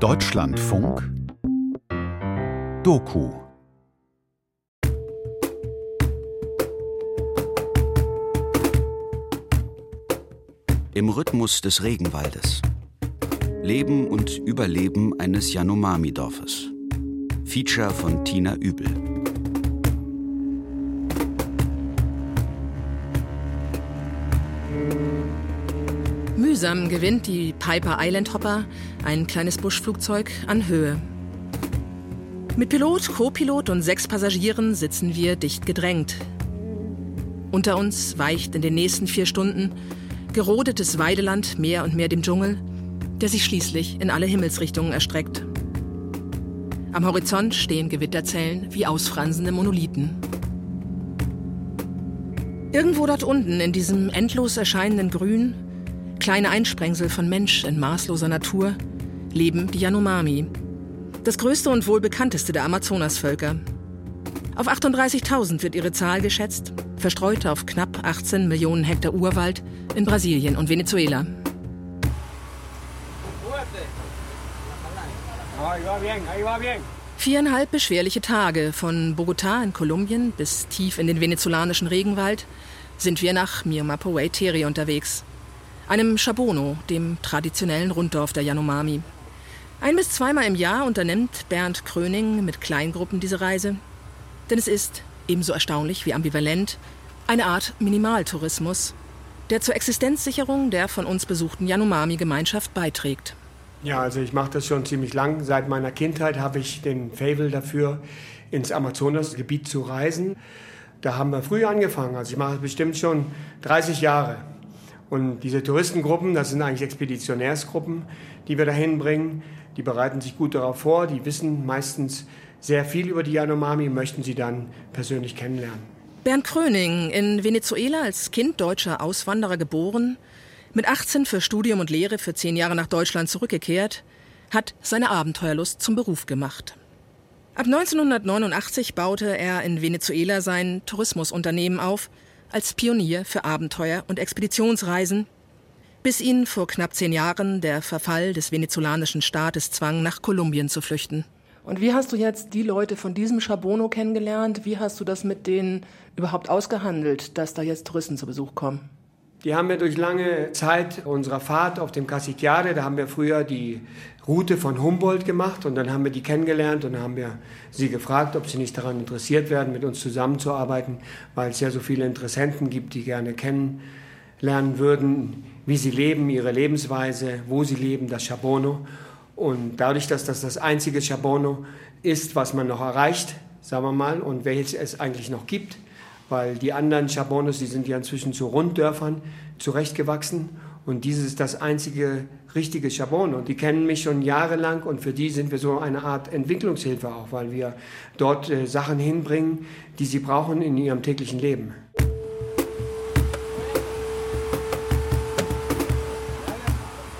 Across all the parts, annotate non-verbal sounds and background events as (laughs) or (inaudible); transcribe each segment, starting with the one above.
Deutschlandfunk Doku Im Rhythmus des Regenwaldes. Leben und Überleben eines Yanomami-Dorfes. Feature von Tina Übel. Mühsam gewinnt die Piper Island Hopper, ein kleines Buschflugzeug, an Höhe. Mit Pilot, Co-Pilot und sechs Passagieren sitzen wir dicht gedrängt. Unter uns weicht in den nächsten vier Stunden gerodetes Weideland mehr und mehr dem Dschungel, der sich schließlich in alle Himmelsrichtungen erstreckt. Am Horizont stehen Gewitterzellen wie ausfransende Monolithen. Irgendwo dort unten in diesem endlos erscheinenden Grün kleine Einsprengsel von Mensch in maßloser Natur, leben die Yanomami. Das größte und wohl bekannteste der Amazonasvölker. Auf 38.000 wird ihre Zahl geschätzt, verstreut auf knapp 18 Millionen Hektar Urwald in Brasilien und Venezuela. Viereinhalb beschwerliche Tage von Bogotá in Kolumbien bis tief in den venezolanischen Regenwald sind wir nach Miomapoway Teri unterwegs einem Shabono, dem traditionellen Runddorf der Yanomami. Ein bis zweimal im Jahr unternimmt Bernd Kröning mit Kleingruppen diese Reise. Denn es ist, ebenso erstaunlich wie ambivalent, eine Art Minimaltourismus, der zur Existenzsicherung der von uns besuchten Yanomami-Gemeinschaft beiträgt. Ja, also ich mache das schon ziemlich lang. Seit meiner Kindheit habe ich den Fable dafür, ins Amazonasgebiet zu reisen. Da haben wir früh angefangen. Also ich mache es bestimmt schon 30 Jahre. Und diese Touristengruppen, das sind eigentlich Expeditionärsgruppen, die wir dahin bringen. Die bereiten sich gut darauf vor, die wissen meistens sehr viel über die Yanomami und möchten sie dann persönlich kennenlernen. Bernd Kröning, in Venezuela als Kind deutscher Auswanderer geboren, mit 18 für Studium und Lehre für zehn Jahre nach Deutschland zurückgekehrt, hat seine Abenteuerlust zum Beruf gemacht. Ab 1989 baute er in Venezuela sein Tourismusunternehmen auf – als Pionier für Abenteuer und Expeditionsreisen, bis ihn vor knapp zehn Jahren der Verfall des venezolanischen Staates zwang, nach Kolumbien zu flüchten. Und wie hast du jetzt die Leute von diesem Chabono kennengelernt? Wie hast du das mit denen überhaupt ausgehandelt, dass da jetzt Touristen zu Besuch kommen? Die haben wir durch lange Zeit unserer Fahrt auf dem Casiquiare, da haben wir früher die Route von Humboldt gemacht und dann haben wir die kennengelernt und haben wir sie gefragt, ob sie nicht daran interessiert werden, mit uns zusammenzuarbeiten, weil es ja so viele Interessenten gibt, die gerne kennenlernen würden, wie sie leben, ihre Lebensweise, wo sie leben, das Chabono. Und dadurch, dass das das einzige Chabono ist, was man noch erreicht, sagen wir mal, und welches es eigentlich noch gibt, weil die anderen Chabonos, die sind ja inzwischen zu Runddörfern zurechtgewachsen und dieses ist das einzige richtige Chabono. Und die kennen mich schon jahrelang und für die sind wir so eine Art Entwicklungshilfe auch, weil wir dort äh, Sachen hinbringen, die sie brauchen in ihrem täglichen Leben.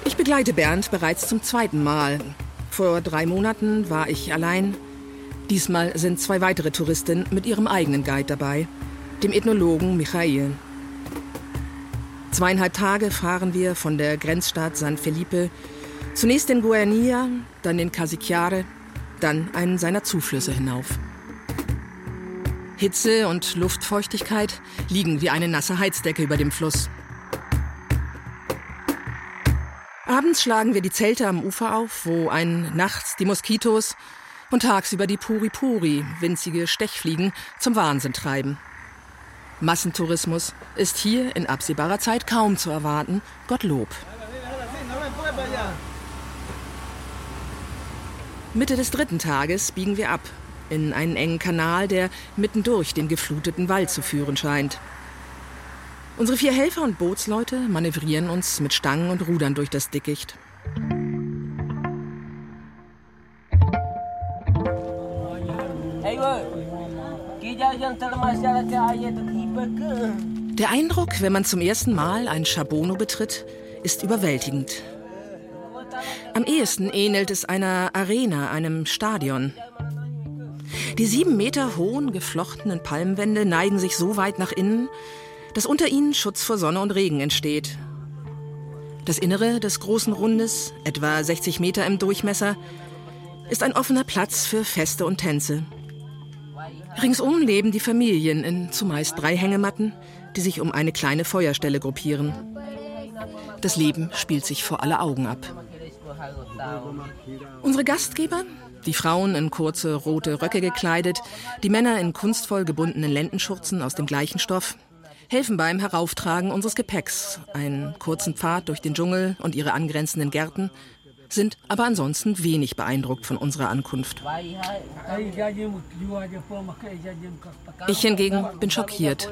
Ich begleite Bernd bereits zum zweiten Mal. Vor drei Monaten war ich allein. Diesmal sind zwei weitere Touristinnen mit ihrem eigenen Guide dabei dem Ethnologen Michael. Zweieinhalb Tage fahren wir von der Grenzstadt San Felipe zunächst in Guarnia, dann in Casiquiare, dann einen seiner Zuflüsse hinauf. Hitze und Luftfeuchtigkeit liegen wie eine nasse Heizdecke über dem Fluss. Abends schlagen wir die Zelte am Ufer auf, wo einen nachts die Moskitos und tagsüber die Puri-Puri, winzige Stechfliegen, zum Wahnsinn treiben. Massentourismus ist hier in absehbarer Zeit kaum zu erwarten, Gottlob. Mitte des dritten Tages biegen wir ab in einen engen Kanal, der mitten durch den gefluteten Wald zu führen scheint. Unsere vier Helfer und Bootsleute manövrieren uns mit Stangen und Rudern durch das Dickicht. Hey, der Eindruck, wenn man zum ersten Mal ein Chabono betritt, ist überwältigend. Am ehesten ähnelt es einer Arena, einem Stadion. Die sieben Meter hohen, geflochtenen Palmwände neigen sich so weit nach innen, dass unter ihnen Schutz vor Sonne und Regen entsteht. Das Innere des großen Rundes, etwa 60 Meter im Durchmesser, ist ein offener Platz für Feste und Tänze. Ringsum leben die Familien in zumeist drei Hängematten, die sich um eine kleine Feuerstelle gruppieren. Das Leben spielt sich vor aller Augen ab. Unsere Gastgeber, die Frauen in kurze rote Röcke gekleidet, die Männer in kunstvoll gebundenen Lendenschurzen aus dem gleichen Stoff, helfen beim Herauftragen unseres Gepäcks, einen kurzen Pfad durch den Dschungel und ihre angrenzenden Gärten, sind aber ansonsten wenig beeindruckt von unserer Ankunft. Ich hingegen bin schockiert.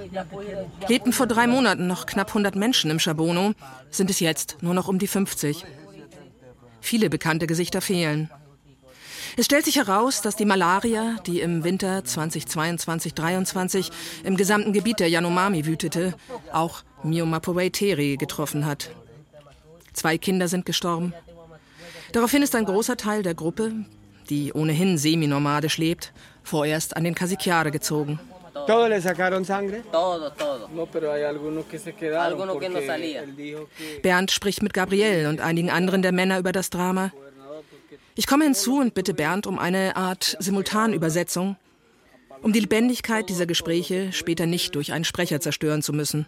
Lebten vor drei Monaten noch knapp 100 Menschen im Chabono, sind es jetzt nur noch um die 50. Viele bekannte Gesichter fehlen. Es stellt sich heraus, dass die Malaria, die im Winter 2022-23 im gesamten Gebiet der Yanomami wütete, auch Mio Mapowei Teri getroffen hat. Zwei Kinder sind gestorben. Daraufhin ist ein großer Teil der Gruppe, die ohnehin seminomadisch lebt, vorerst an den Kasikiare gezogen. Bernd spricht mit Gabriel und einigen anderen der Männer über das Drama. Ich komme hinzu und bitte Bernd um eine Art Simultanübersetzung, um die Lebendigkeit dieser Gespräche später nicht durch einen Sprecher zerstören zu müssen.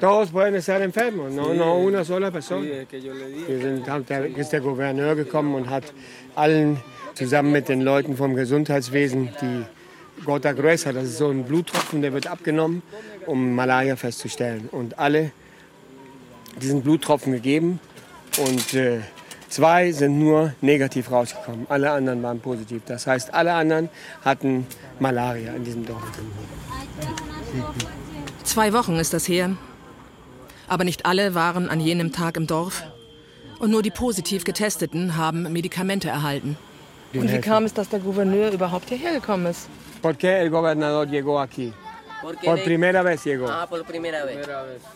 Todos pueden estar enfermos, no, no una sola persona. Wir sind, ist der Gouverneur gekommen und hat allen zusammen mit den Leuten vom Gesundheitswesen die Gota Gruesa, das ist so ein Bluttropfen, der wird abgenommen, um Malaria festzustellen. Und alle diesen Bluttropfen gegeben und äh, Zwei sind nur negativ rausgekommen, alle anderen waren positiv. Das heißt, alle anderen hatten Malaria in diesem Dorf. Zwei Wochen ist das her. Aber nicht alle waren an jenem Tag im Dorf. Und nur die positiv Getesteten haben Medikamente erhalten. Und wie kam es, dass der Gouverneur überhaupt hierher gekommen ist? Porque el gobernador llegó aquí. Por primera vez llegó. Ah, por primera vez.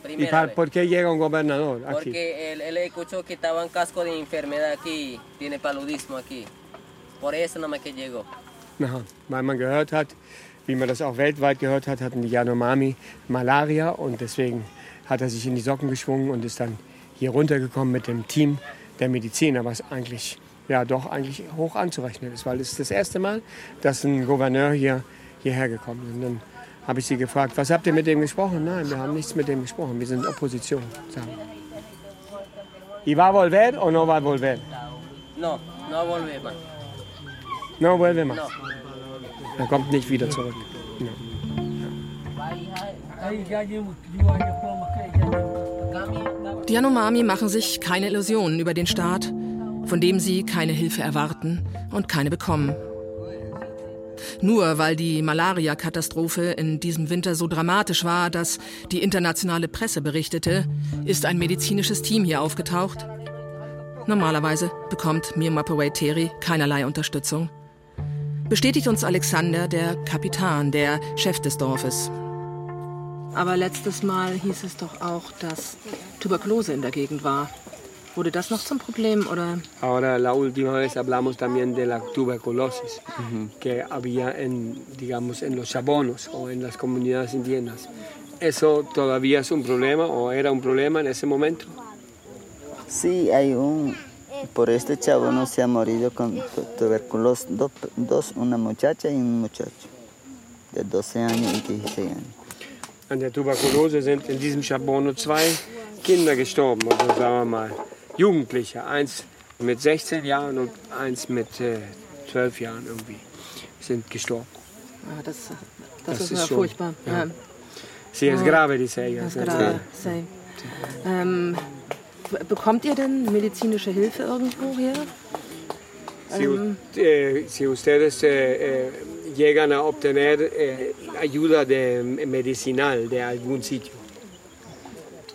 ¿Y para, por qué llega un gobernador aquí? Porque él, él escuchó que estaba en casco de enfermedad aquí, tiene paludismo aquí. Por eso nomás que llegó. Aha, weil man gehört hat, wie man das auch weltweit gehört hat, hatten die Yanomami Malaria und deswegen hat er sich in die Socken geschwungen und ist dann hier runtergekommen mit dem Team der Mediziner, was eigentlich ja doch eigentlich hoch anzurechnen ist, weil es ist das erste Mal, dass ein Gouverneur hier hierher gekommen ist. Und dann habe ich sie gefragt, was habt ihr mit dem gesprochen? Nein, wir haben nichts mit dem gesprochen, wir sind Opposition. Sagen. ¿Y va a volver o no va a volver? No, no vuelve más. No vuelve más. No. Er kommt nicht wieder zurück. No. Die Yanomami machen sich keine Illusionen über den Staat, von dem sie keine Hilfe erwarten und keine bekommen. Nur weil die Malaria-Katastrophe in diesem Winter so dramatisch war, dass die internationale Presse berichtete, ist ein medizinisches Team hier aufgetaucht. Normalerweise bekommt Mir Mapaway Teri keinerlei Unterstützung. Bestätigt uns Alexander, der Kapitan, der Chef des Dorfes. Aber letztes Mal hieß es doch auch, dass Tuberkulose in der Gegend war. ¿Wurde das noch zum Problem oder? Ahora la última vez hablamos también de la tuberculosis -huh. que había en, digamos, en los chabonos o en las comunidades indígenas. ¿Eso todavía es un problema o era un problema en ese momento? Sí, hay un, por este chabono se ha morido con tuberculosis, dos, dos, una muchacha y un muchacho de 12 años y 16 años. An der Tuberkulose sind in diesem Chabono zwei Kinder gestorben, oder sagen wir mal Jugendliche. Eins mit 16 Jahren und eins mit äh, 12 Jahren irgendwie sind gestorben. Ah, das, das, das, ist, ist schon, furchtbar. Ja. Ja. Grave, dice ella. Es grave, sí. Ähm, bekommt ihr denn medizinische Hilfe irgendwo hier? Si, ähm, eh, si ustedes eh, eh, llegan a obtener ayuda de medicinal de algún sitio.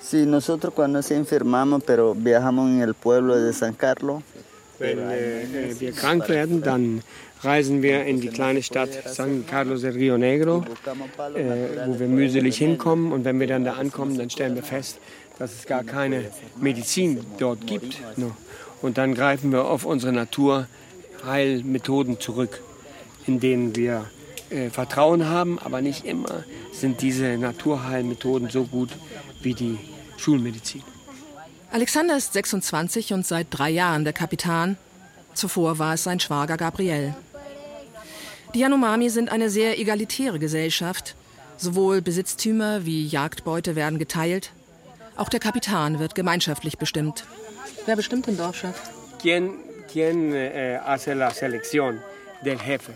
Sí, nosotros cuando se enfermamos, pero viajamos en el pueblo de San Carlos. Wenn äh, wir krank werden, dann reisen wir in die kleine Stadt San Carlos del Rio Negro, äh, wo wir mühselig hinkommen. Und wenn wir dann da ankommen, dann stellen wir fest, dass es gar keine Medizin dort gibt. Und dann greifen wir auf unsere Naturheilmethoden zurück, in denen wir äh, Vertrauen haben, aber nicht immer sind diese Naturheilmethoden so gut wie die Schulmedizin. Alexander ist 26 und seit drei Jahren der Kapitän. Zuvor war es sein Schwager Gabriel. Die Yanomami sind eine sehr egalitäre Gesellschaft. Sowohl Besitztümer wie Jagdbeute werden geteilt. Auch der Kapitän wird gemeinschaftlich bestimmt. Wer bestimmt den Dorfchef? ¿Quién, quién eh, hace la selección del jefe,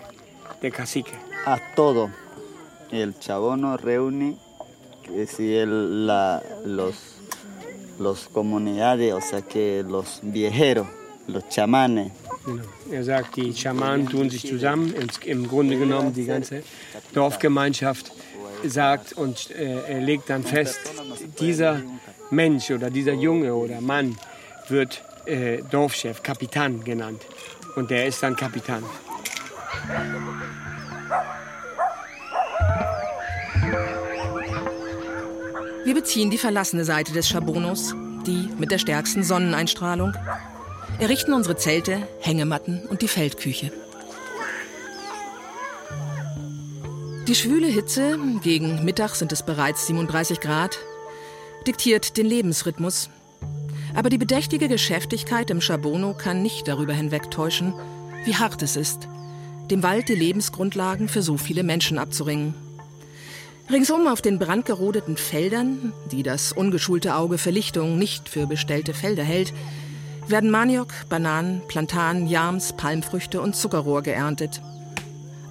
del cacique? A todo. El chabono reúne si el, la, los, los comunidades, o sea que los viejeros, los chamanes. Er sagt, die Schamanen tun sich zusammen. Im, Grunde genommen die ganze Dorfgemeinschaft sagt und äh, legt dann fest, dieser Mensch oder dieser Junge oder Mann wird äh, Dorfchef, Kapitän genannt. Und der ist dann Kapitän. Wir beziehen die verlassene Seite des Schabonos, die mit der stärksten Sonneneinstrahlung, errichten unsere Zelte, Hängematten und die Feldküche. Die schwüle Hitze, gegen Mittag sind es bereits 37 Grad, diktiert den Lebensrhythmus. Aber die bedächtige Geschäftigkeit im Schabono kann nicht darüber hinwegtäuschen, wie hart es ist, dem Wald die Lebensgrundlagen für so viele Menschen abzuringen. Ringsum auf den brandgerodeten Feldern, die das ungeschulte Auge für Lichtung nicht für bestellte Felder hält, werden Maniok, Bananen, Plantanen, Jams, Palmfrüchte und Zuckerrohr geerntet.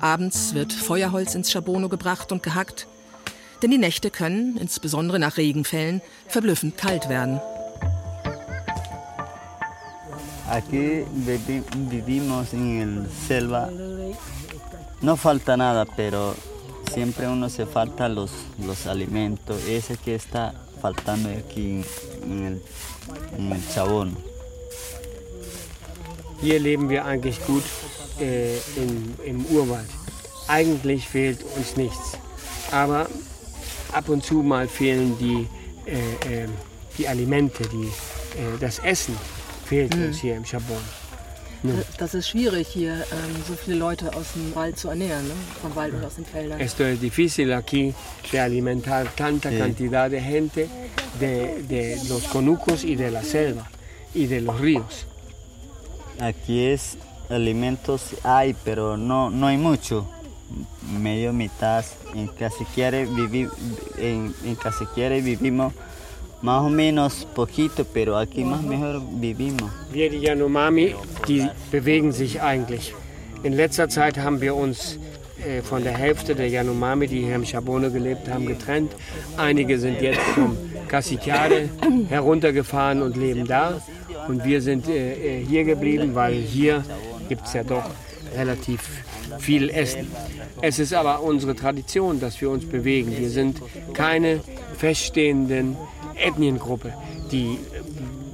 Abends wird Feuerholz ins Schabono gebracht und gehackt, denn die Nächte können, insbesondere nach Regenfällen, verblüffend kalt werden. Aquí vivi- vivimos en el selva. No falta nada, pero siempre uno se falta los, los alimentos. Ese que está faltando aquí en el, en el chabón. Hier leben wir eigentlich gut äh, in, im Urwald. Eigentlich fehlt uns nichts. Aber ab und zu mal fehlen die, äh, äh, die Alimente, die, äh, das Essen fehlt uns hier im Chabon. Das ist schwierig, hier ähm, so viele Leute aus dem Wald zu ernähren, ne? vom Wald und aus den Feldern. Esto es difícil aquí de alimentar tanta Sí. cantidad de gente de, de los conucos y de la selva y de los ríos. Aquí es alimentos hay, pero no, no hay mucho. Medio mitad. En Casiquiare vivi, en, en Casiquiare vivimos más o menos poquito, pero aquí más mejor vivimos. Wir, die Yanomami, die bewegen sich eigentlich. In letzter Zeit haben wir uns äh, von der Hälfte der Yanomami, die hier im Chabone gelebt haben, getrennt. Einige sind jetzt vom Casiquiare heruntergefahren und leben da. Und wir sind äh, äh, hier geblieben, weil hier gibt es ja doch relativ viel Essen. Es ist aber unsere Tradition, dass wir uns bewegen. Wir sind keine feststehenden Ethniengruppe, die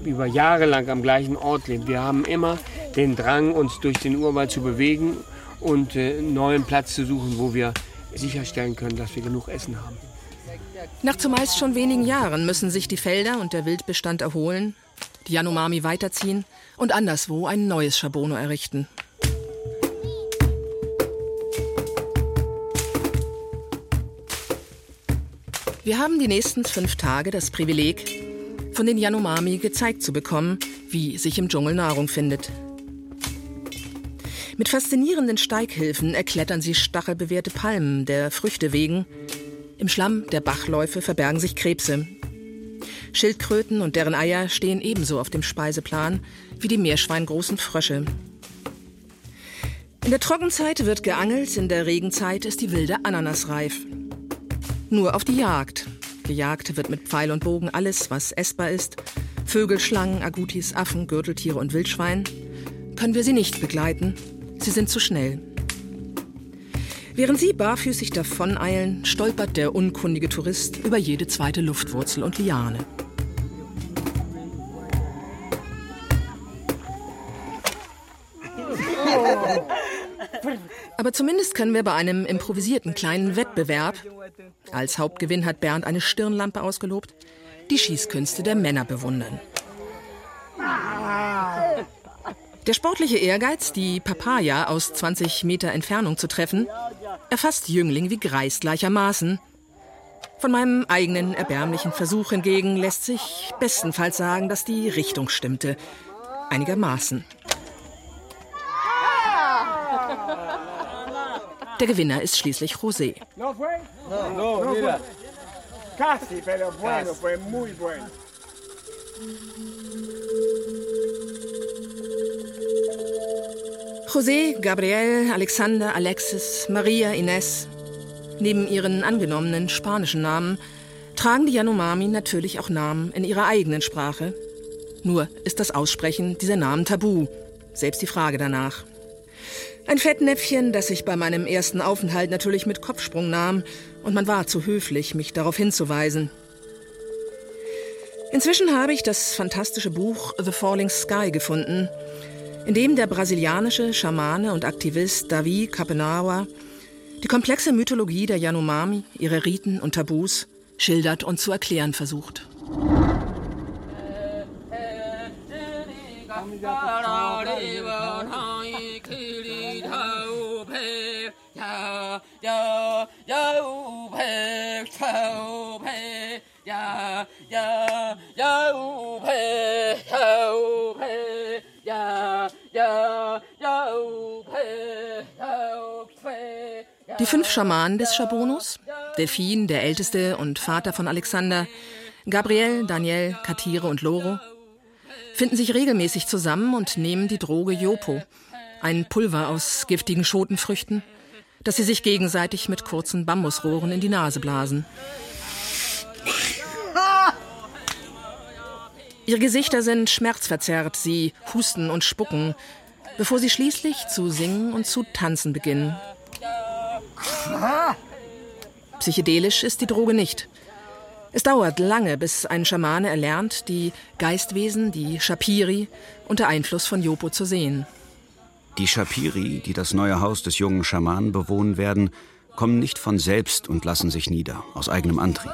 über Jahre lang am gleichen Ort lebt. Wir haben immer den Drang, uns durch den Urwald zu bewegen und äh, einen neuen Platz zu suchen, wo wir sicherstellen können, dass wir genug Essen haben. Nach zumeist schon wenigen Jahren müssen sich die Felder und der Wildbestand erholen, die Yanomami weiterziehen und anderswo ein neues Schabono errichten. Wir haben die nächsten fünf Tage das Privileg, von den Yanomami gezeigt zu bekommen, wie sich im Dschungel Nahrung findet. Mit faszinierenden Steighilfen erklettern sie stachelbewehrte Palmen der Früchte wegen. Im Schlamm der Bachläufe verbergen sich Krebse. Schildkröten und deren Eier stehen ebenso auf dem Speiseplan wie die meerschweingroßen Frösche. In der Trockenzeit wird geangelt, in der Regenzeit ist die wilde Ananas reif. Nur auf die Jagd. Gejagt wird mit Pfeil und Bogen alles, was essbar ist. Vögel, Schlangen, Agutis, Affen, Gürteltiere und Wildschwein. Können wir sie nicht begleiten. Sie sind zu schnell. Während sie barfüßig davoneilen, stolpert der unkundige Tourist über jede zweite Luftwurzel und Liane. Aber zumindest können wir bei einem improvisierten kleinen Wettbewerb, als Hauptgewinn hat Bernd eine Stirnlampe ausgelobt, die Schießkünste der Männer bewundern. Der sportliche Ehrgeiz, die Papaya aus 20 Meter Entfernung zu treffen, erfasst Jüngling wie Greis gleichermaßen. Von meinem eigenen erbärmlichen Versuch hingegen lässt sich bestenfalls sagen, dass die Richtung stimmte. Einigermaßen. Der Gewinner ist schließlich José. José, Gabriel, Alexander, Alexis, Maria, Ines. Neben ihren angenommenen spanischen Namen tragen die Yanomami natürlich auch Namen in ihrer eigenen Sprache. Nur ist das Aussprechen dieser Namen tabu, selbst die Frage danach. Ein Fettnäpfchen, das ich bei meinem ersten Aufenthalt natürlich mit Kopfsprung nahm, und man war zu höflich, mich darauf hinzuweisen. Inzwischen habe ich das fantastische Buch The Falling Sky gefunden, in dem der brasilianische Schamane und Aktivist Davi Capenaua die komplexe Mythologie der Yanomami, ihre Riten und Tabus schildert und zu erklären versucht. Die fünf Schamanen des Schabonos, Delphin, der älteste und Vater von Alexander, Gabriel, Daniel, Katire und Loro, finden sich regelmäßig zusammen und nehmen die Droge Jopo, ein Pulver aus giftigen Schotenfrüchten, das sie sich gegenseitig mit kurzen Bambusrohren in die Nase blasen. Ihre Gesichter sind schmerzverzerrt, sie husten und spucken, bevor sie schließlich zu singen und zu tanzen beginnen. Psychedelisch ist die Droge nicht. Es dauert lange, bis ein Schamane erlernt, die Geistwesen, die Shapiri, unter Einfluss von Jopo zu sehen. Die Shapiri, die das neue Haus des jungen Schamanen bewohnen werden, kommen nicht von selbst und lassen sich nieder, aus eigenem Antrieb.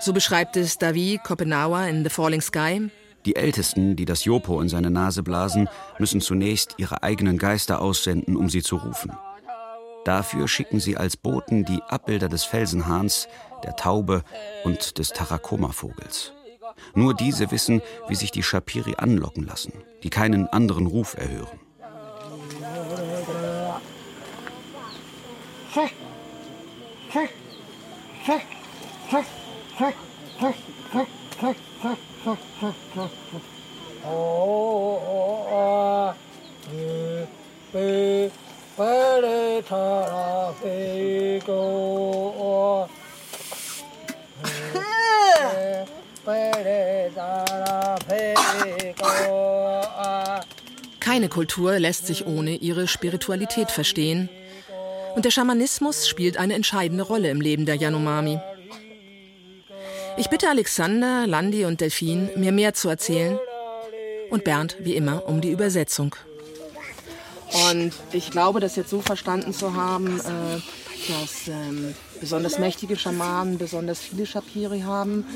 So beschreibt es Davi Kopenauer in The Falling Sky. Die Ältesten, die das Jopo in seine Nase blasen, müssen zunächst ihre eigenen Geister aussenden, um sie zu rufen. Dafür schicken sie als Boten die Abbilder des Felsenhahns, der Taube und des Tarakoma-Vogels. Nur diese wissen, wie sich die Shapiri anlocken lassen, die keinen anderen Ruf erhören. Keine Kultur lässt sich ohne ihre Spiritualität verstehen. Und der Schamanismus spielt eine entscheidende Rolle im Leben der Yanomami. Ich bitte Alexander, Landi und Delphine, mir mehr zu erzählen. Und Bernd, wie immer, um die Übersetzung. Und ich glaube, das jetzt so verstanden zu haben, äh, dass ähm, besonders mächtige Schamanen besonders viele Shapiri haben.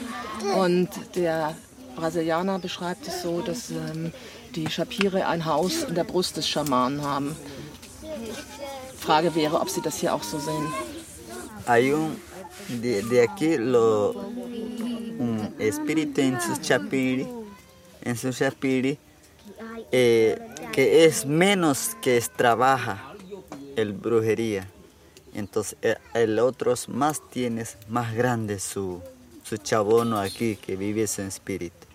Und der Brasilianer beschreibt es so, dass ähm, die Shapiri ein Haus in der Brust des Schamanen haben. Frage wäre, ob Sie das hier auch so sehen. Hay un, de, de aquí lo, un espíritu en su chapiri, en su chapiri, eh, que es menos que es trabaja el brujería. Entonces eh, el otro más tienes más grande su, su chabono aquí que vive su espíritu.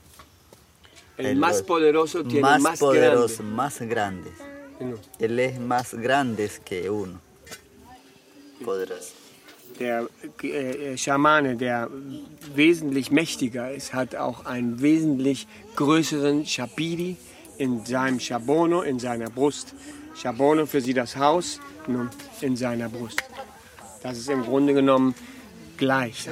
El más poderoso tiene más, más poderoso, grande. más grandes. Él es más grande que uno. Poderoso. Der äh, Schamane, der wesentlich mächtiger ist, hat auch einen wesentlich größeren Shapiri in seinem Shabono, in seiner Brust. Shabono für sie das Haus, in seiner Brust. Das ist im Grunde genommen gleich.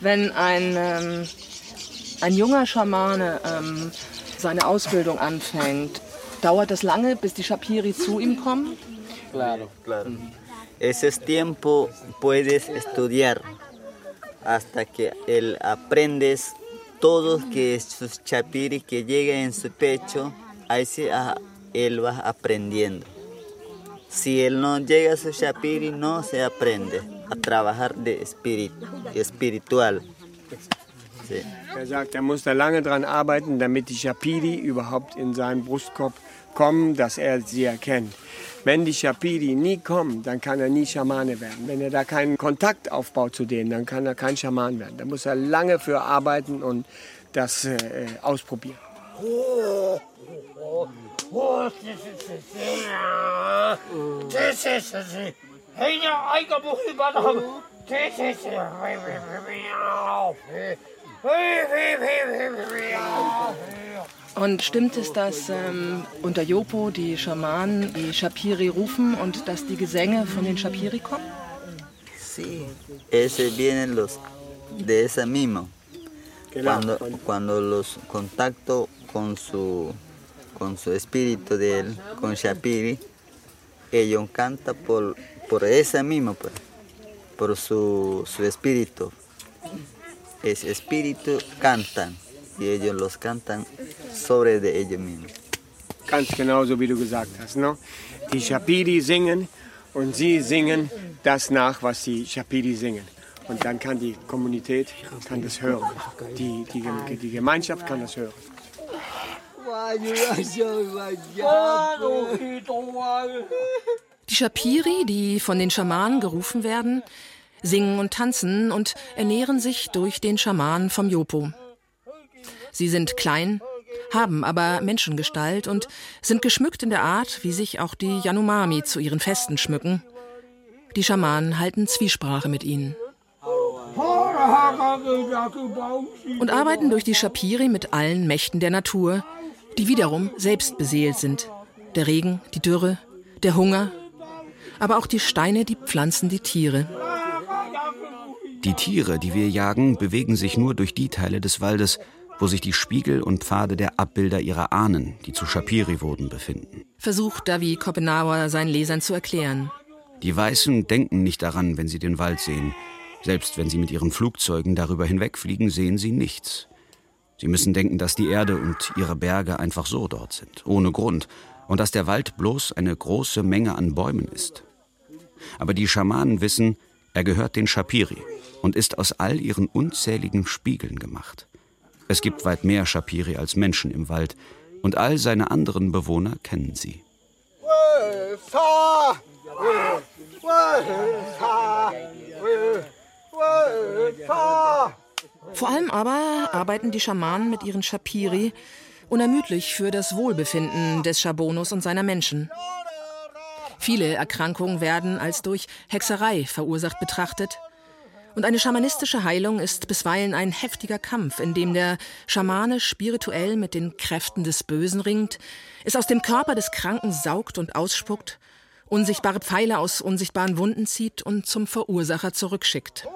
Wenn ein, ähm, ein junger Schamane ähm, seine Ausbildung anfängt, dauert das lange, bis die Shapiri zu ihm kommen? Claro. Claro. ese tiempo puedes estudiar hasta que él aprendes todo que sus chapiri que llega en su pecho, ahí sí ah, él va aprendiendo. Si él no llega a su chapiri, no se aprende a trabajar de espíritu, espiritual. Sí. Er sagt, er muss da lange dran arbeiten, damit die Chapiri überhaupt in seinen Brustkorb kommen, dass er sie erkennt. Wenn die Chapiri nie kommen, dann kann er nie Schamane werden. Wenn er da keinen Kontakt aufbaut zu denen, dann kann er kein Schaman werden. Da muss er lange für arbeiten und das äh, ausprobieren. Und stimmt es, dass ähm, unter Jopo die Schamanen die Shapiri rufen und dass die Gesänge von den Shapiri kommen? Sí, ese vienen los de esa misma. Cuando, cuando los contacto con su, con su espíritu de él, con Shapiri, ellos cantan por, por esa misma, pues, por su, su espíritu. Ese espíritu cantan y ellos los cantan sobre de ellos mismos. Ganz genauso wie du gesagt hast. Ne? Die Shapiri singen und sie singen das nach, was die Shapiri singen. Und dann kann die Kommunität kann das hören. Die, die, die Gemeinschaft kann das hören. Die Shapiri, die von den Schamanen gerufen werden, singen und tanzen und ernähren sich durch den Schaman vom Jopo. Sie sind klein, haben aber Menschengestalt und sind geschmückt in der Art, wie sich auch die Yanomami zu ihren Festen schmücken. Die Schamanen halten Zwiesprache mit ihnen. Und arbeiten durch die Shapiri mit allen Mächten der Natur, die wiederum selbst beseelt sind. Der Regen, die Dürre, der Hunger, aber auch die Steine, die Pflanzen, die Tiere. Die Tiere, die wir jagen, bewegen sich nur durch die Teile des Waldes, wo sich die Spiegel und Pfade der Abbilder ihrer Ahnen, die zu Shapiri wurden, befinden. Versucht Davi Kopenauer seinen Lesern zu erklären. Die Weißen denken nicht daran, wenn sie den Wald sehen. Selbst wenn sie mit ihren Flugzeugen darüber hinwegfliegen, sehen sie nichts. Sie müssen denken, dass die Erde und ihre Berge einfach so dort sind, ohne Grund, und dass der Wald bloß eine große Menge an Bäumen ist. Aber die Schamanen wissen, er gehört den Shapiri und ist aus all ihren unzähligen Spiegeln gemacht. Es gibt weit mehr Shapiri als Menschen im Wald, und all seine anderen Bewohner kennen sie. Vor allem aber arbeiten die Schamanen mit ihren Shapiri unermüdlich für das Wohlbefinden des Schabonus und seiner Menschen. Viele Erkrankungen werden als durch Hexerei verursacht betrachtet. Und eine schamanistische Heilung ist bisweilen ein heftiger Kampf, in dem der Schamane spirituell mit den Kräften des Bösen ringt, es aus dem Körper des Kranken saugt und ausspuckt, unsichtbare Pfeile aus unsichtbaren Wunden zieht und zum Verursacher zurückschickt.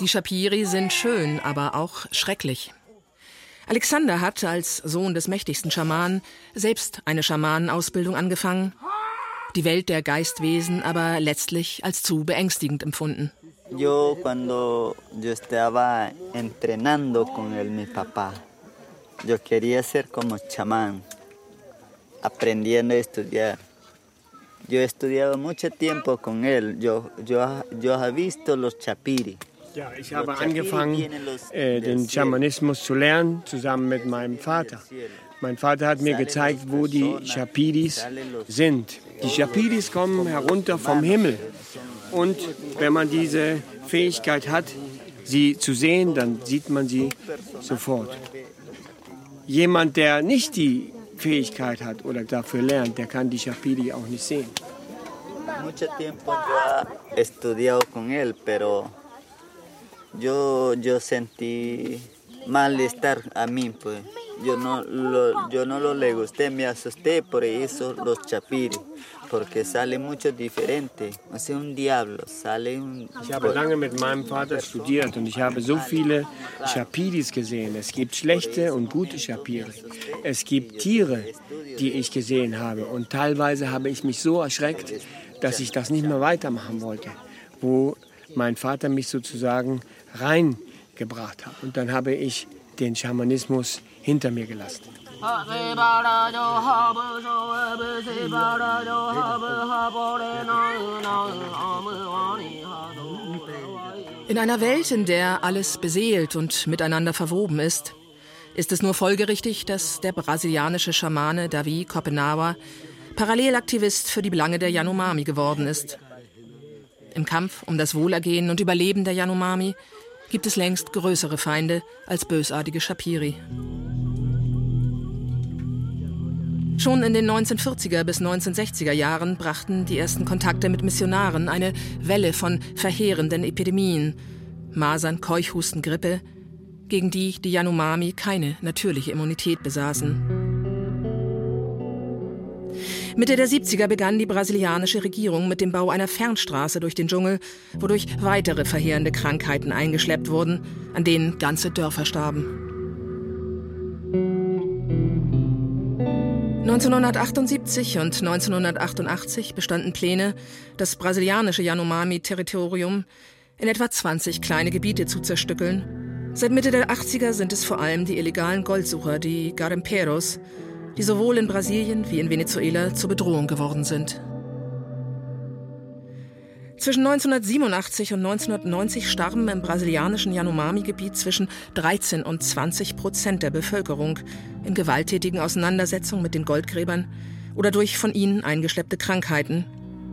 Die Shapiri sind schön, aber auch schrecklich. Alexander hat als Sohn des mächtigsten Schamanen selbst eine Schamanenausbildung angefangen, die Welt der Geistwesen aber letztlich als zu beängstigend empfunden. Yo cuando yo estaba entrenando con él, mi papá, yo quería ser como chamán, aprendiendo a estudiar. Yo he estudiado mucho tiempo con él. Yo, yo, yo he visto los chapiri. Ja, ich habe angefangen, äh, den Schamanismus zu lernen, zusammen mit meinem Vater. Mein Vater hat mir gezeigt, wo die Chapidis sind. Die Chapidis kommen herunter vom Himmel. Und wenn man diese Fähigkeit hat, sie zu sehen, dann sieht man sie sofort. Jemand, der nicht die Fähigkeit hat oder dafür lernt, der kann die Chapidi auch nicht sehen. Mucho tiempo yo he estudiado con él, pero yo, yo sentí malestar a mí, pues. yo no lo, yo no lo le gusté, me asusté por eso los chapiri, porque sale mucho diferente. Es un diablo, sale un... Ich habe lange mit meinem Vater studiert und ich habe so viele Chapiris gesehen. Es gibt schlechte und gute Chapiri. Es gibt Tiere, die ich gesehen habe und teilweise habe ich mich so erschreckt, dass ich das nicht mehr weitermachen wollte, wo mein Vater mich sozusagen reingebracht hat. Und dann habe ich den Schamanismus hinter mir gelassen. In einer Welt, in der alles beseelt und miteinander verwoben ist, ist es nur folgerichtig, dass der brasilianische Schamane Davi Kopenawa Parallelaktivist für die Belange der Yanomami geworden ist. Im Kampf um das Wohlergehen und Überleben der Yanomami gibt es längst größere Feinde als bösartige Shapiri. Schon in den 1940er bis 1960er Jahren brachten die ersten Kontakte mit Missionaren eine Welle von verheerenden Epidemien, Masern, Keuchhusten, Grippe, gegen die die Yanomami keine natürliche Immunität besaßen. Mitte der 70er begann die brasilianische Regierung mit dem Bau einer Fernstraße durch den Dschungel, wodurch weitere verheerende Krankheiten eingeschleppt wurden, an denen ganze Dörfer starben. 1978 und 1988 bestanden Pläne, das brasilianische Yanomami-Territorium in etwa 20 kleine Gebiete zu zerstückeln. Seit Mitte der 80er sind es vor allem die illegalen Goldsucher, die Garimperos, die sowohl in Brasilien wie in Venezuela zur Bedrohung geworden sind. Zwischen 1987 und 1990 starben im brasilianischen Yanomami-Gebiet zwischen 13 und 20 Prozent der Bevölkerung in gewalttätigen Auseinandersetzungen mit den Goldgräbern oder durch von ihnen eingeschleppte Krankheiten.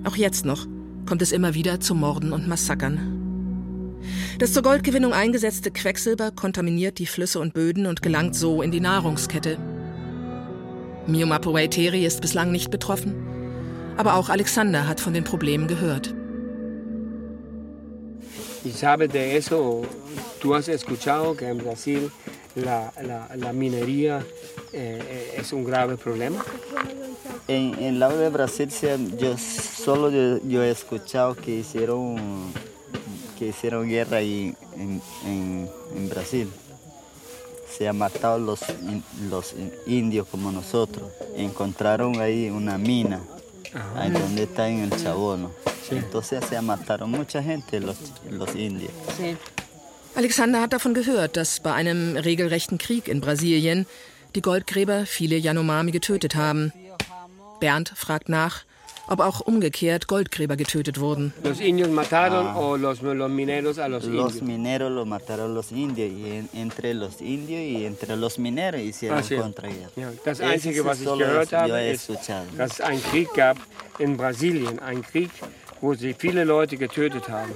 Auch jetzt noch kommt es immer wieder zu Morden und Massakern. Das zur Goldgewinnung eingesetzte Quecksilber kontaminiert die Flüsse und Böden und gelangt so in die Nahrungskette. Miomapo Waiteri ist bislang nicht betroffen, aber auch Alexander hat von den Problemen gehört. Ich habe de eso, tú has escuchado que en Brasil la, la, la minería eh, es un grave problema. En el lado de Brasil, yo solo yo, yo he escuchado que hicieron, que hicieron guerra ahí en, en, en Brasil. Se han matado los, los indios como nosotros. Encontraron ahí una mina, ahí donde está en el Chabono. Sí. Entonces se mataron mucha gente, los, los indios. Sí. Alexander hat davon gehört, dass bei einem regelrechten Krieg in Brasilien die Goldgräber viele Yanomami getötet haben. Bernd fragt nach, ob auch umgekehrt Goldgräber getötet wurden. Los indios mataron o los, los, mineros a los, los indios. mineros lo mataron los indios y en, entre los indios y entre los mineros hicieron sí. Kontraguerra. Ja, das Einzige, was ich gehört habe, ist, dass es einen Krieg gab in Brasilien, ein Krieg, wo sie viele Leute getötet haben.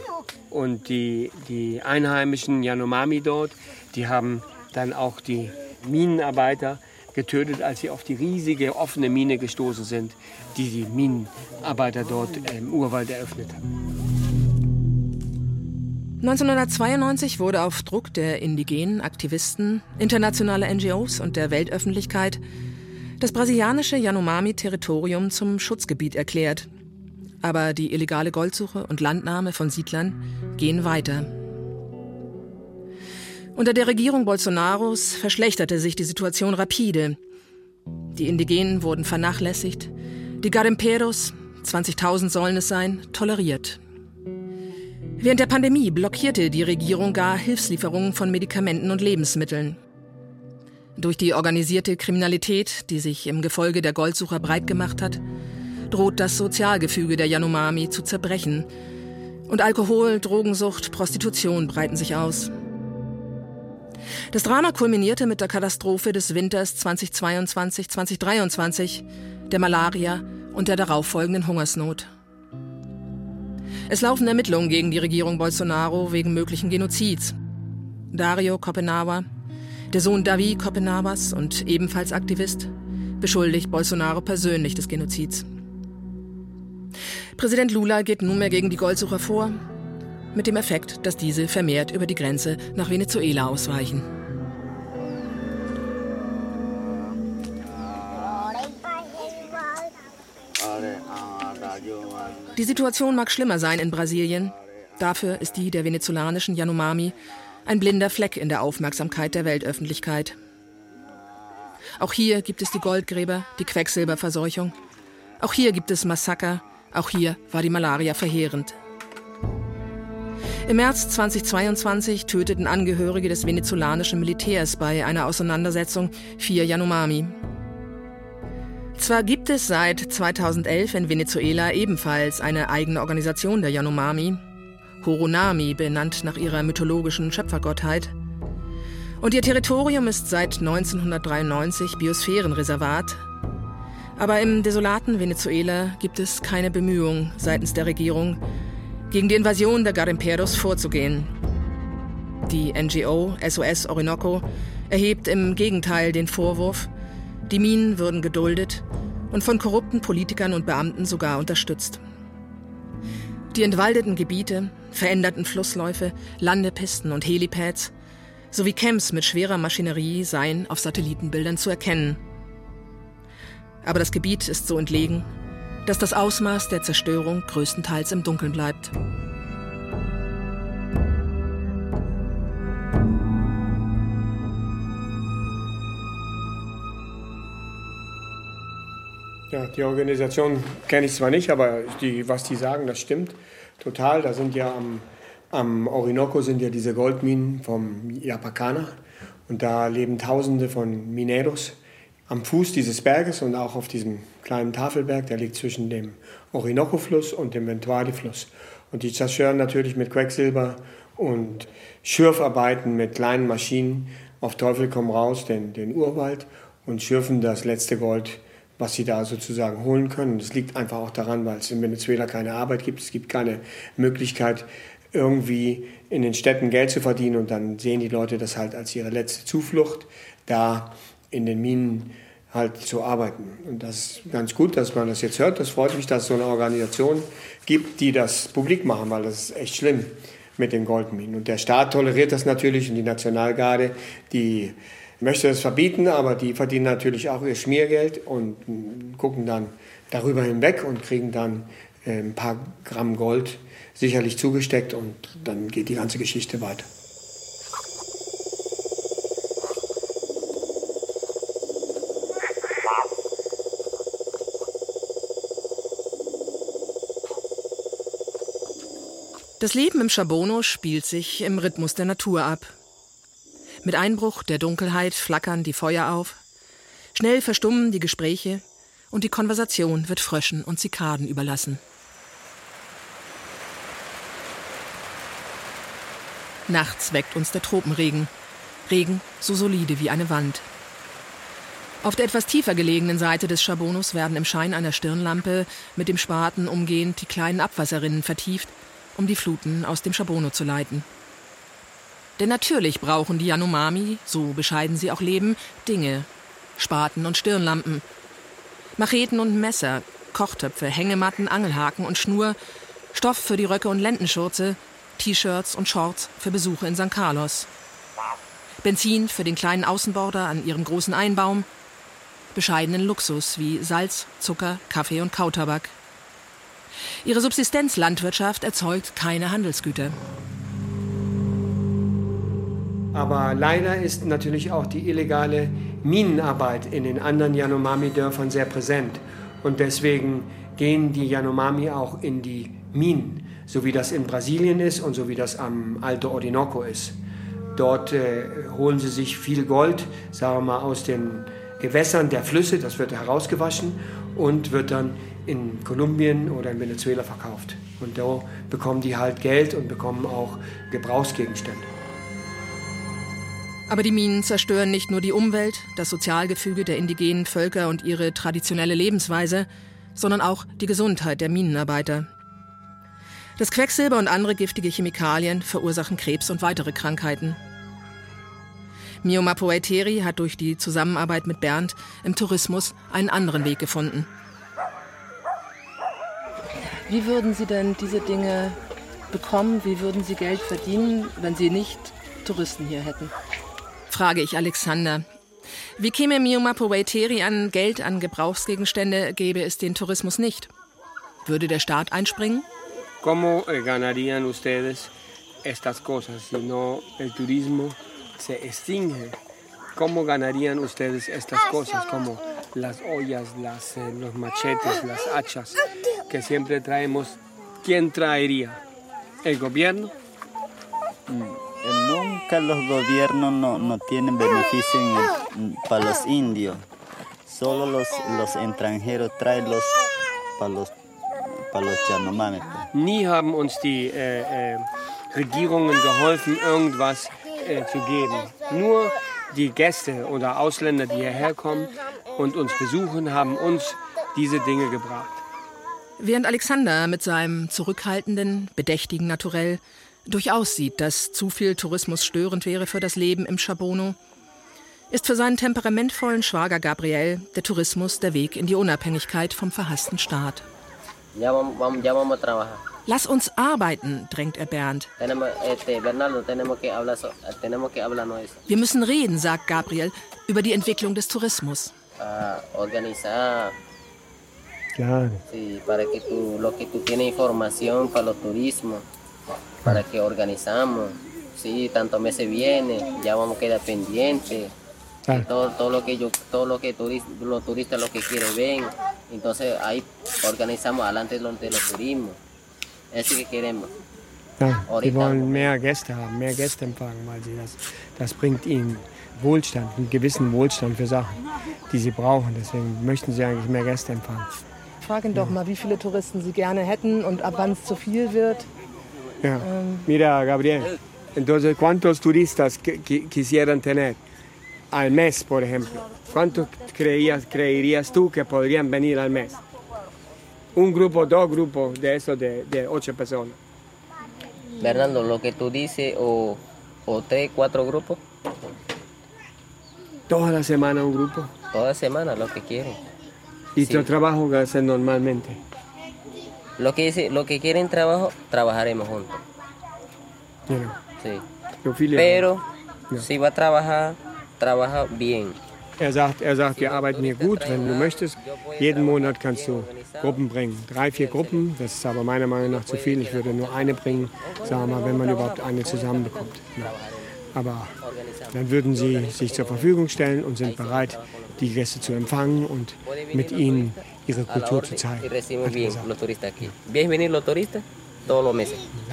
Und die, die Einheimischen Yanomami dort, die haben dann auch die Minenarbeiter getötet, als sie auf die riesige offene Mine gestoßen sind, die die Minenarbeiter dort im Urwald eröffnet haben. 1992 wurde auf Druck der indigenen Aktivisten, internationaler NGOs und der Weltöffentlichkeit das brasilianische Yanomami-Territorium zum Schutzgebiet erklärt. Aber die illegale Goldsuche und Landnahme von Siedlern gehen weiter. Unter der Regierung Bolsonaros verschlechterte sich die Situation rapide. Die Indigenen wurden vernachlässigt, die Garimperos, 20.000 sollen es sein, toleriert. Während der Pandemie blockierte die Regierung gar Hilfslieferungen von Medikamenten und Lebensmitteln. Durch die organisierte Kriminalität, die sich im Gefolge der Goldsucher breit gemacht hat, droht das Sozialgefüge der Yanomami zu zerbrechen. Und Alkohol, Drogensucht, Prostitution breiten sich aus. Das Drama kulminierte mit der Katastrophe des Winters 2022-2023, der Malaria und der darauffolgenden Hungersnot. Es laufen Ermittlungen gegen die Regierung Bolsonaro wegen möglichen Genozids. Dario Copenaua, der Sohn Davi Copenauas und ebenfalls Aktivist, beschuldigt Bolsonaro persönlich des Genozids. Präsident Lula geht nunmehr gegen die Goldsucher vor mit dem Effekt, dass diese vermehrt über die Grenze nach Venezuela ausweichen. Die Situation mag schlimmer sein in Brasilien. Dafür ist die der venezolanischen Yanomami ein blinder Fleck in der Aufmerksamkeit der Weltöffentlichkeit. Auch hier gibt es die Goldgräber, die Quecksilberverseuchung. Auch hier gibt es Massaker. Auch hier war die Malaria verheerend. Im März 2022 töteten Angehörige des venezolanischen Militärs bei einer Auseinandersetzung vier Yanomami. Zwar gibt es seit 2011 in Venezuela ebenfalls eine eigene Organisation der Yanomami, Horonami, benannt nach ihrer mythologischen Schöpfergottheit. Und ihr Territorium ist seit 1993 Biosphärenreservat. Aber im desolaten Venezuela gibt es keine Bemühungen seitens der Regierung, gegen die Invasion der Garimperos vorzugehen. Die NGO SOS Orinoco erhebt im Gegenteil den Vorwurf, die Minen würden geduldet und von korrupten Politikern und Beamten sogar unterstützt. Die entwaldeten Gebiete, veränderten Flussläufe, Landepisten und Helipads sowie Camps mit schwerer Maschinerie seien auf Satellitenbildern zu erkennen. Aber das Gebiet ist so entlegen, dass das Ausmaß der Zerstörung größtenteils im Dunkeln bleibt. Ja, die Organisation kenne ich zwar nicht, aber die, was die sagen, das stimmt total. Da sind ja am, am Orinoco sind ja diese Goldminen vom Yapacana und da leben Tausende von Mineros am Fuß dieses Berges und auch auf diesem kleinen Tafelberg, der liegt zwischen dem Orinoco-Fluss und dem Ventuari-Fluss. Und die zerstören natürlich mit Quecksilber und Schürfarbeiten mit kleinen Maschinen auf Teufel komm raus den, den Urwald und schürfen das letzte Gold was sie da sozusagen holen können. Es liegt einfach auch daran, weil es in Venezuela keine Arbeit gibt. Es gibt keine Möglichkeit, irgendwie in den Städten Geld zu verdienen. Und dann sehen die Leute das halt als ihre letzte Zuflucht, da in den Minen halt zu arbeiten. Und das ist ganz gut, dass man das jetzt hört. Das freut mich, dass es so eine Organisation gibt, die das publik machen, weil das ist echt schlimm mit den Goldminen. Und der Staat toleriert das natürlich und die Nationalgarde, die möchte es verbieten, aber die verdienen natürlich auch ihr Schmiergeld und gucken dann darüber hinweg und kriegen dann äh, ein paar Gramm Gold sicherlich zugesteckt und dann geht die ganze Geschichte weiter. Das Leben im Chabono spielt sich im Rhythmus der Natur ab. Mit Einbruch der Dunkelheit flackern die Feuer auf. Schnell verstummen die Gespräche und die Konversation wird Fröschen und Zikaden überlassen. Nachts weckt uns der Tropenregen. Regen so solide wie eine Wand. Auf der etwas tiefer gelegenen Seite des Schabonus werden im Schein einer Stirnlampe mit dem Spaten umgehend die kleinen Abwasserrinnen vertieft, um die Fluten aus dem Schabono zu leiten. Denn natürlich brauchen die Yanomami, so bescheiden sie auch leben, Dinge. Spaten und Stirnlampen. Macheten und Messer, Kochtöpfe, Hängematten, Angelhaken und Schnur, Stoff für die Röcke und Lendenschurze, T-Shirts und Shorts für Besuche in St. Carlos. Benzin für den kleinen Außenborder an ihrem großen Einbaum, bescheidenen Luxus wie Salz, Zucker, Kaffee und Kautabak. Ihre Subsistenzlandwirtschaft erzeugt keine Handelsgüter. Aber leider ist natürlich auch die illegale Minenarbeit in den anderen Yanomami-Dörfern sehr präsent. Und deswegen gehen die Yanomami auch in die Minen, so wie das in Brasilien ist und so wie das am Alto Orinoco ist. Dort äh, holen sie sich viel Gold, sagen wir mal, aus den Gewässern der Flüsse, das wird herausgewaschen und wird dann in Kolumbien oder in Venezuela verkauft. Und da bekommen die halt Geld und bekommen auch Gebrauchsgegenstände. Aber die Minen zerstören nicht nur die Umwelt, das Sozialgefüge der indigenen Völker und ihre traditionelle Lebensweise, sondern auch die Gesundheit der Minenarbeiter. Das Quecksilber und andere giftige Chemikalien verursachen Krebs und weitere Krankheiten. Mio Mapoeteri hat durch die Zusammenarbeit mit Bernd im Tourismus einen anderen Weg gefunden. Wie würden Sie denn diese Dinge bekommen? Wie würden Sie Geld verdienen, wenn Sie nicht Touristen hier hätten? frage ich Alexander. Wie käme Mioma Powaiteri an Geld, an Gebrauchsgegenstände, gäbe es den Tourismus nicht. Würde der Staat einspringen? ¿Cómo eh, ganarían ustedes estas cosas si no el turismo se extingue? ¿Cómo ganarían ustedes estas cosas como las ollas, las, eh, los machetes, las hachas que siempre traemos? ¿Quién traería? ¿El gobierno? Nunca los gobiernos no, no tienen beneficio en el- para los indios. Solo los, los extranjeros traen los para los, para los Yanomami. pues. Nie haben uns die äh, äh, Regierungen geholfen, irgendwas äh, zu geben. Nur die Gäste oder Ausländer, die hierher kommen und uns besuchen, haben uns diese Dinge gebracht. Während Alexander mit seinem zurückhaltenden, bedächtigen Naturell durchaus sieht, dass zu viel Tourismus störend wäre für das Leben im Chabono, ist für seinen temperamentvollen Schwager Gabriel der Tourismus der Weg in die Unabhängigkeit vom verhassten Staat. Vamos, vamos. Lass uns arbeiten, drängt er Bernd. Wir müssen reden, sagt Gabriel, über die Entwicklung des Tourismus. Ah, sí, para que tú, lo que tú tienes información para los turismos, para que organizamos, sí, tantos meses viene, ya vamos a quedar pendientes. Claro. Todo, todo lo que yo, todo lo que turis- los turistas lo que quieren ven, entonces ahí organizamos adelante de los turismos. Es lo que queremos. Ja, die wollen mehr Gäste haben, mehr Gäste empfangen, weil sie das, das bringt ihnen Wohlstand, einen gewissen Wohlstand für Sachen, die sie brauchen. Deswegen möchten sie eigentlich mehr Gäste empfangen. Frag ihn doch mal, wie viele Touristen Sie gerne hätten und ab wann es zu viel wird. Ja. Mira, Gabriel, entonces, ¿cuántos turistas qui- qui- quisieran tener al mes, por ejemplo? ¿Cuántos creías, creerías tú que podrían venir al mes? Un grupo, dos grupos de esos de, de ocho personas. Bernardo, lo que tú dices, o, o tres, cuatro grupos, Toda la semana un grupo. toda semana, lo que quieren. Y Sí. tu trabajo que hacen normalmente. Lo que, dice, lo que quieren trabajo, trabajaremos juntos. Know, Sí. Pero Ja. si va a trabajar, trabaja bien. Er sagt, er sagt, wir arbeiten hier gut, wenn du möchtest. Jeden Monat kannst du Gruppen bringen. Drei, vier Gruppen, das ist aber meiner Meinung nach zu viel. Ich würde nur eine bringen, sagen wir mal, wenn man überhaupt eine zusammenbekommt. Ja. Aber dann würden sie sich zur Verfügung stellen und sind bereit, die Gäste zu empfangen und mit ihnen ihre Kultur zu zeigen. Wir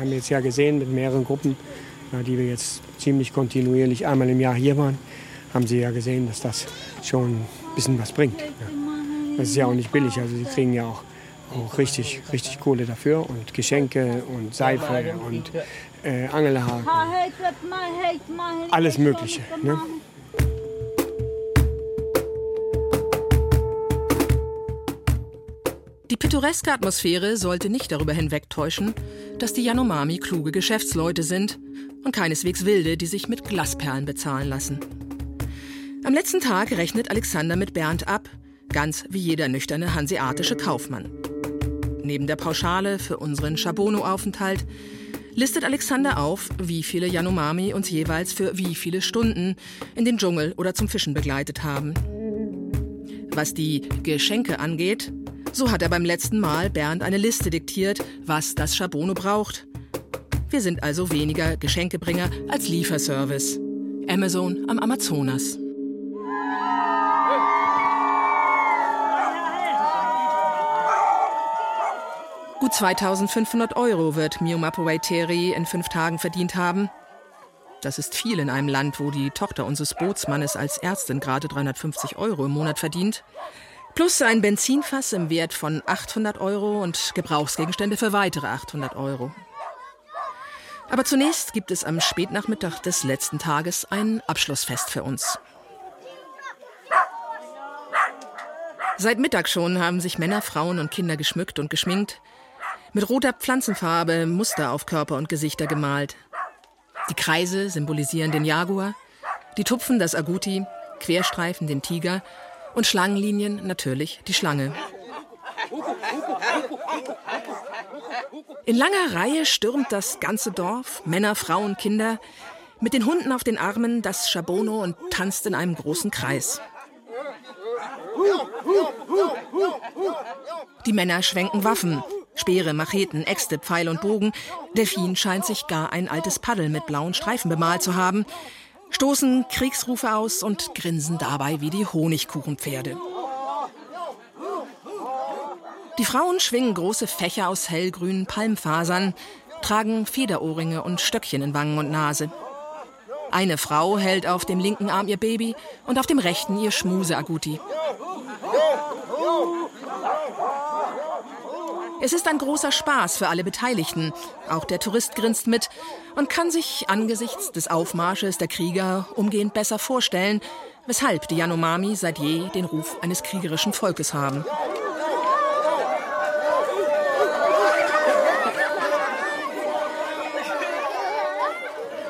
haben jetzt ja gesehen mit mehreren Gruppen, die wir jetzt ziemlich kontinuierlich einmal im Jahr hier waren, haben Sie ja gesehen, dass das schon ein bisschen was bringt. Das ist ja auch nicht billig, also Sie kriegen ja auch, auch richtig, richtig Kohle dafür und Geschenke und Seife und äh, Angelhaken, alles Mögliche. Ne? Die pittoreske Atmosphäre sollte nicht darüber hinwegtäuschen, dass die Yanomami kluge Geschäftsleute sind und keineswegs Wilde, die sich mit Glasperlen bezahlen lassen. Am letzten Tag rechnet Alexander mit Bernd ab, ganz wie jeder nüchterne hanseatische Kaufmann. Neben der Pauschale für unseren Chabono-Aufenthalt listet Alexander auf, wie viele Yanomami uns jeweils für wie viele Stunden in den Dschungel oder zum Fischen begleitet haben. Was die Geschenke angeht, so hat er beim letzten Mal Bernd eine Liste diktiert, was das Chabono braucht. Wir sind also weniger Geschenkebringer als Lieferservice. Amazon am Amazonas. Gut 2500 Euro wird Mio Mapawai-Teri in fünf Tagen verdient haben. Das ist viel in einem Land, wo die Tochter unseres Bootsmannes als Ärztin gerade 350 Euro im Monat verdient. Plus ein Benzinfass im Wert von 800 Euro und Gebrauchsgegenstände für weitere 800 Euro. Aber zunächst gibt es am Spätnachmittag des letzten Tages ein Abschlussfest für uns. Seit Mittag schon haben sich Männer, Frauen und Kinder geschmückt und geschminkt, mit roter Pflanzenfarbe Muster auf Körper und Gesichter gemalt. Die Kreise symbolisieren den Jaguar, die Tupfen das Aguti, Querstreifen den Tiger und Schlangenlinien natürlich die Schlange. In langer Reihe stürmt das ganze Dorf, Männer, Frauen, Kinder, mit den Hunden auf den Armen das Schabono und tanzt in einem großen Kreis. Die Männer schwenken Waffen, Speere, Macheten, Äxte, Pfeil und Bogen. Delfin scheint sich gar ein altes Paddel mit blauen Streifen bemalt zu haben, stoßen Kriegsrufe aus und grinsen dabei wie die Honigkuchenpferde. Die Frauen schwingen große Fächer aus hellgrünen Palmfasern, tragen Federohrringe und Stöckchen in Wangen und Nase. Eine Frau hält auf dem linken Arm ihr Baby und auf dem rechten ihr Schmuse-Aguti. Es ist ein großer Spaß für alle Beteiligten. Auch der Tourist grinst mit und kann sich angesichts des Aufmarsches der Krieger umgehend besser vorstellen, weshalb die Yanomami seit je den Ruf eines kriegerischen Volkes haben.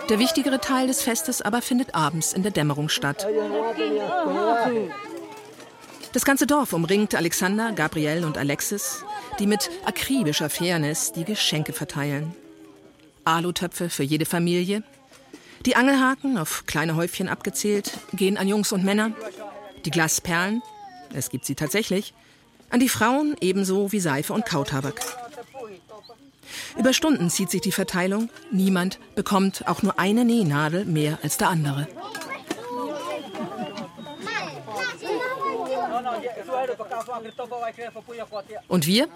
Der wichtigere Teil des Festes aber findet abends in der Dämmerung statt. Das ganze Dorf umringt Alexander, Gabriel und Alexis, die mit akribischer Fairness die Geschenke verteilen. Alutöpfe für jede Familie. Die Angelhaken, auf kleine Häufchen abgezählt, gehen an Jungs und Männer. Die Glasperlen, es gibt sie tatsächlich, an die Frauen ebenso wie Seife und Kautabak. Über Stunden zieht sich die Verteilung. Niemand bekommt auch nur eine Nähnadel mehr als der andere. Und wir?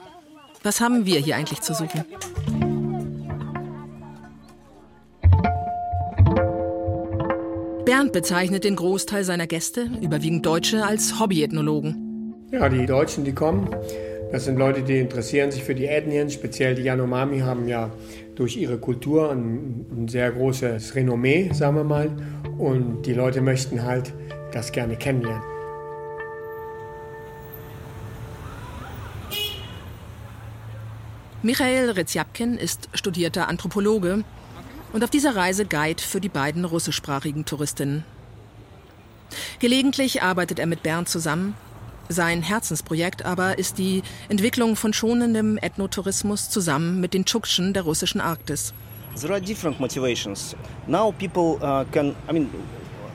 Was haben wir hier eigentlich zu suchen? Bernd bezeichnet den Großteil seiner Gäste, überwiegend Deutsche, als Hobbyethnologen. Ja, die Deutschen, die kommen, das sind Leute, die interessieren sich für die Ethnien, speziell die Yanomami haben ja durch ihre Kultur ein, ein sehr großes Renommee, sagen wir mal. Und die Leute möchten halt das gerne kennenlernen. Michael Reziapkin ist studierter Anthropologe und auf dieser Reise Guide für die beiden russischsprachigen Touristinnen. Gelegentlich arbeitet er mit Bernd zusammen. Sein Herzensprojekt aber ist die Entwicklung von schonendem Ethnotourismus zusammen mit den Tschuktschen der russischen Arktis. There are different motivations. Now people uh, can, I mean,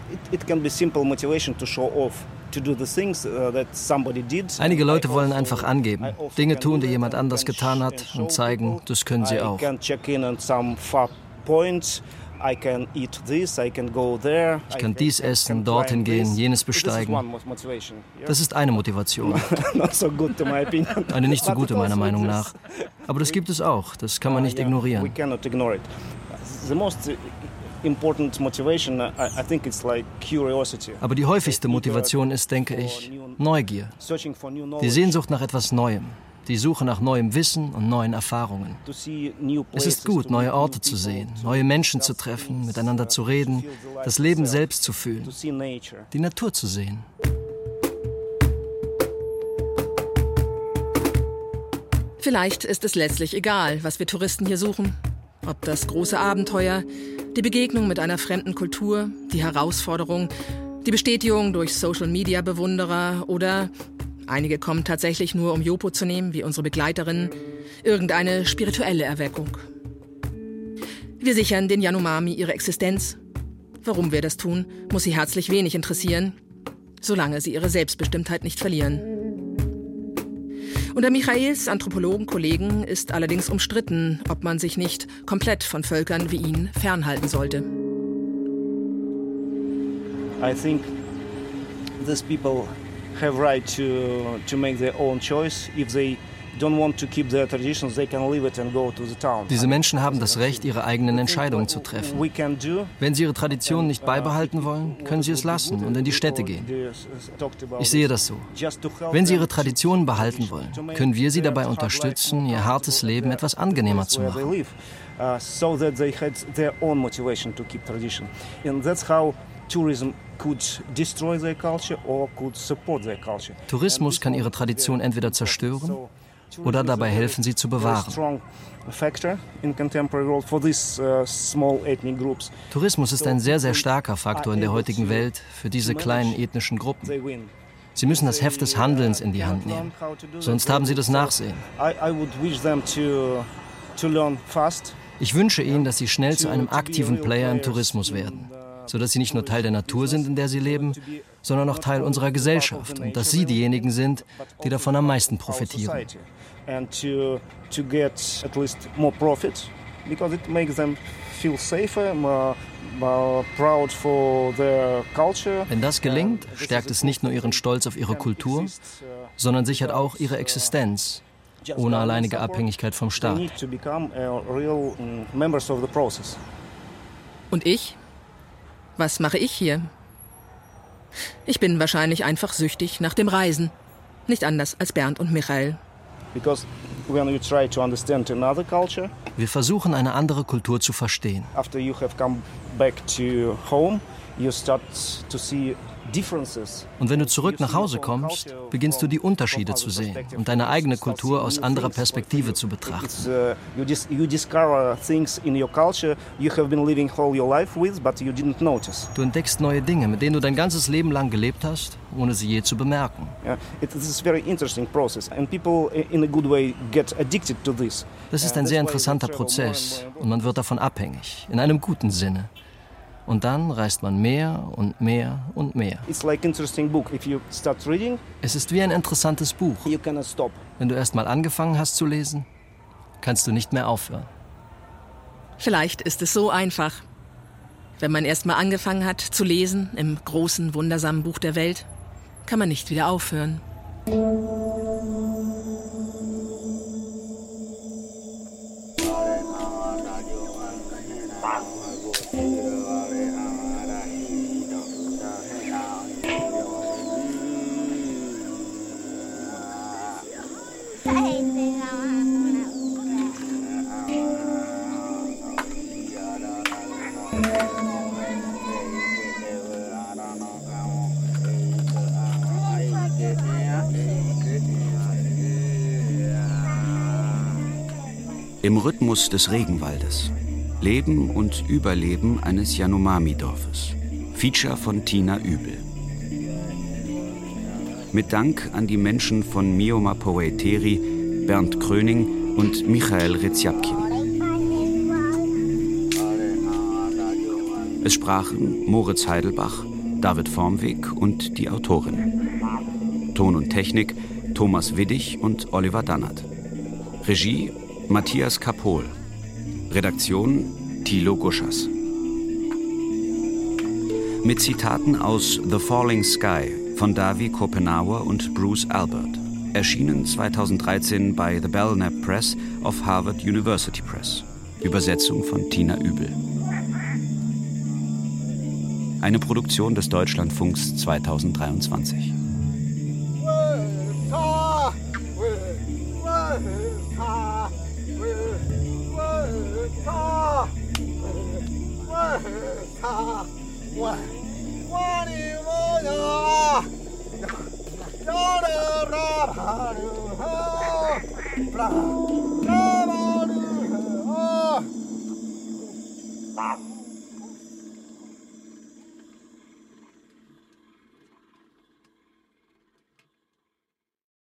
it, it can be simple motivation to show off. Uh, Einige Leute wollen einfach angeben, Dinge tun, die jemand anders getan hat und zeigen, das können sie auch. Ich kann dies essen, dorthin gehen, jenes besteigen. Das ist eine Motivation. (laughs) Eine nicht so gute meiner Meinung nach. Aber das gibt es auch, das kann man nicht ignorieren. Aber die häufigste Motivation ist, denke ich, Neugier. Die Sehnsucht nach etwas Neuem. Die Suche nach neuem Wissen und neuen Erfahrungen. Es ist gut, neue Orte zu sehen, neue Menschen zu treffen, miteinander zu reden, das Leben selbst zu fühlen, die Natur zu sehen. Vielleicht ist es letztlich egal, was wir Touristen hier suchen. Ob das große Abenteuer, die Begegnung mit einer fremden Kultur, die Herausforderung, die Bestätigung durch Social-Media-Bewunderer oder einige kommen tatsächlich nur, um Jopo zu nehmen, wie unsere Begleiterin, irgendeine spirituelle Erweckung. Wir sichern den Yanomami ihre Existenz. Warum wir das tun, muss sie herzlich wenig interessieren, solange sie ihre Selbstbestimmtheit nicht verlieren. Unter Michaels Anthropologen-Kollegen ist allerdings umstritten, ob man sich nicht komplett von Völkern wie ihn fernhalten sollte. I think these people have right to to make their own choice if they diese Menschen haben das Recht, ihre eigenen Entscheidungen zu treffen. Wenn sie ihre Tradition nicht beibehalten wollen, können sie es lassen und in die Städte gehen. Ich sehe das so. Wenn sie ihre Traditionen behalten wollen, können wir sie dabei unterstützen, ihr hartes Leben etwas angenehmer zu machen. Tourismus kann ihre Tradition entweder zerstören oder dabei helfen, sie zu bewahren. Uh, Tourismus ist ein sehr, sehr starker Faktor in der heutigen Welt für diese kleinen ethnischen Gruppen. Sie müssen das Heft des Handelns in die Hand nehmen, sonst haben sie das Nachsehen. Ich wünsche Ihnen, dass Sie schnell zu einem aktiven Player im Tourismus werden. sodass sie nicht nur Teil der Natur sind, in der sie leben, sondern auch Teil unserer Gesellschaft und dass sie diejenigen sind, die davon am meisten profitieren. Wenn das gelingt, stärkt es nicht nur ihren Stolz auf ihre Kultur, sondern sichert auch ihre Existenz ohne alleinige Abhängigkeit vom Staat. Und ich? Was mache ich hier? Ich bin wahrscheinlich einfach süchtig nach dem Reisen. Nicht anders als Bernd und Michael. Wir versuchen eine andere Kultur zu verstehen. After you have come back to home, you start to see und wenn du zurück nach Hause kommst, beginnst du die Unterschiede zu sehen und deine eigene Kultur aus anderer Perspektive zu betrachten. Du entdeckst neue Dinge, mit denen du dein ganzes Leben lang gelebt hast, ohne sie je zu bemerken. Das ist ein sehr interessanter Prozess und man wird davon abhängig, in einem guten Sinne. Und dann reist man mehr und mehr und mehr. Es ist wie ein interessantes Buch. Wenn du erst mal angefangen hast zu lesen, kannst du nicht mehr aufhören. Vielleicht ist es so einfach. Wenn man erst mal angefangen hat zu lesen im großen, wundersamen Buch der Welt, kann man nicht wieder aufhören. Im Rhythmus des Regenwaldes. Leben und Überleben eines Yanomami-Dorfes. Feature von Tina Übel. Mit Dank an die Menschen von Mioma Poeteri, Bernd Kröning und Michael Reziapkin. Es sprachen Moritz Heidelbach, David Formweg und die Autorin. Ton und Technik Thomas Widdig und Oliver Dannert. Regie Matthias Kapol. Redaktion Thilo Guschers. Mit Zitaten aus The Falling Sky von Davi Kopenauer und Bruce Albert. Erschienen 2013 bei The Belknap Press of Harvard University Press. Übersetzung von Tina Übel. Eine Produktion des Deutschlandfunks 2023.